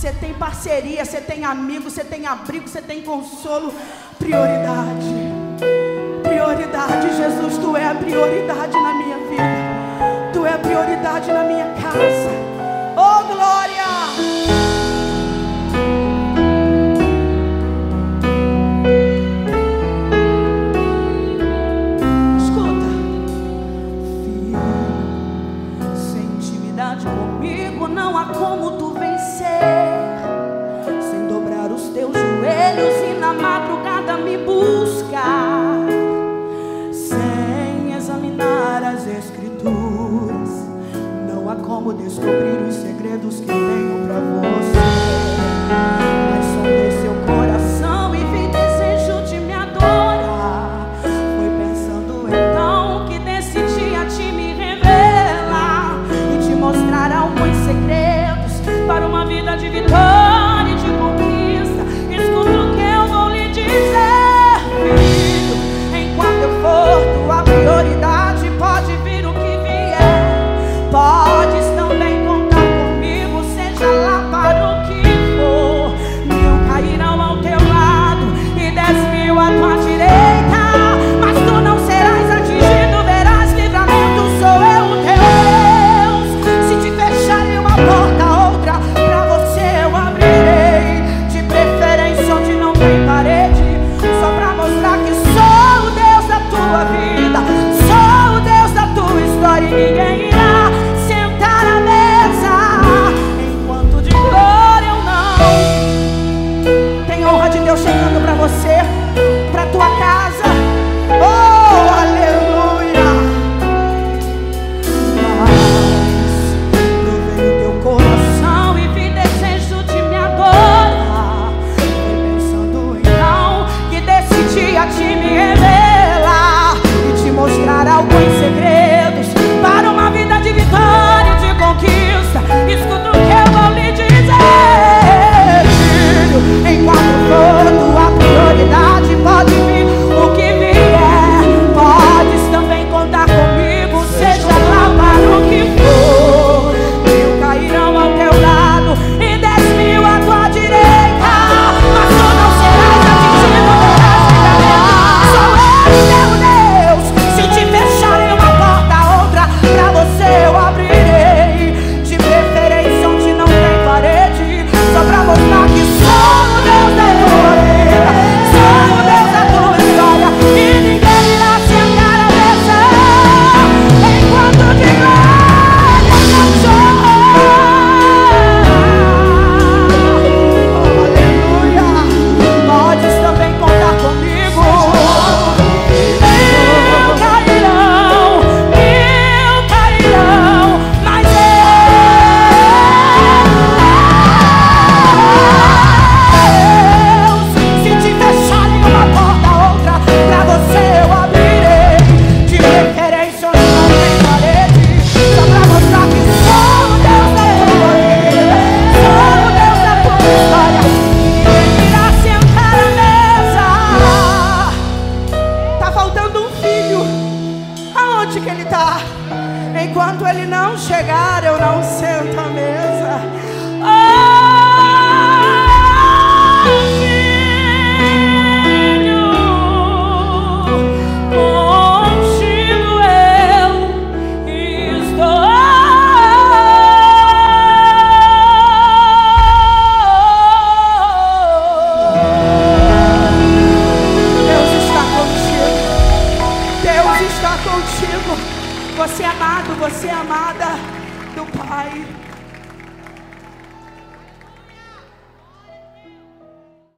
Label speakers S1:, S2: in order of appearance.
S1: você tem parceria, você tem amigo, você tem abrigo, você tem consolo. Prioridade. Prioridade, Jesus, tu é a prioridade na minha vida. Tu é a prioridade na minha casa. Oh, glória!
S2: como descobrir os segredos que tenho
S1: contigo. Você é amado, você é amada do Pai.